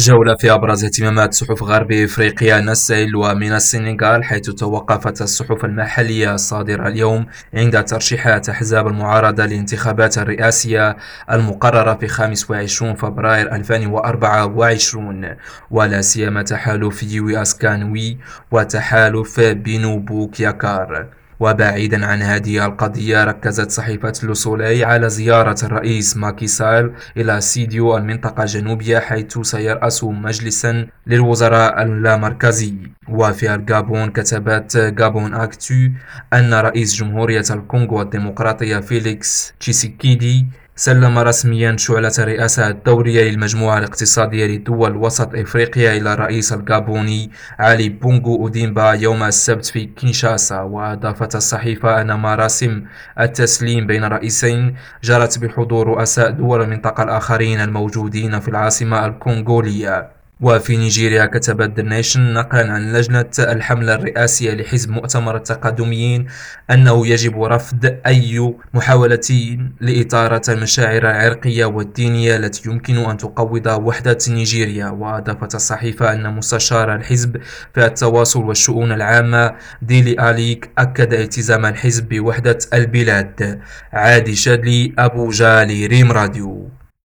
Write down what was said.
جولة في أبرز اهتمامات صحف غرب إفريقيا نسيل ومن السنغال حيث توقفت الصحف المحلية الصادرة اليوم عند ترشيحات أحزاب المعارضة للانتخابات الرئاسية المقررة في 25 فبراير 2024 ولا سيما تحالف يوي أسكان وي وتحالف بينو بوك ياكار وبعيدا عن هذه القضية ركزت صحيفة لوسولاي على زيارة الرئيس ماكي سال إلى سيديو المنطقة الجنوبية حيث سيرأس مجلسا للوزراء اللامركزي. وفي الغابون كتبت غابون أكتو أن رئيس جمهورية الكونغو الديمقراطية فيليكس تشيسيكيدي سلم رسميا شعلة الرئاسة الدورية للمجموعة الاقتصادية لدول وسط إفريقيا إلى الرئيس الغابوني علي بونغو أونديمبا يوم السبت في كينشاسا. وأضافت الصحيفة أن مراسم التسليم بين الرئيسين جرت بحضور رؤساء دول المنطقة الآخرين الموجودين في العاصمة الكونغولية. وفي نيجيريا كتبت ذا نيشن نقلا عن لجنة الحملة الرئاسية لحزب مؤتمر التقدميين أنه يجب رفض أي محاولة لإثارة المشاعر العرقية والدينية التي يمكن أن تقوض وحدة نيجيريا. وأضافت الصحيفة أن مستشار الحزب في التواصل والشؤون العامة ديلي آليك أكد التزام الحزب بوحدة البلاد. عادي شادلي أبو جالي ريم راديو.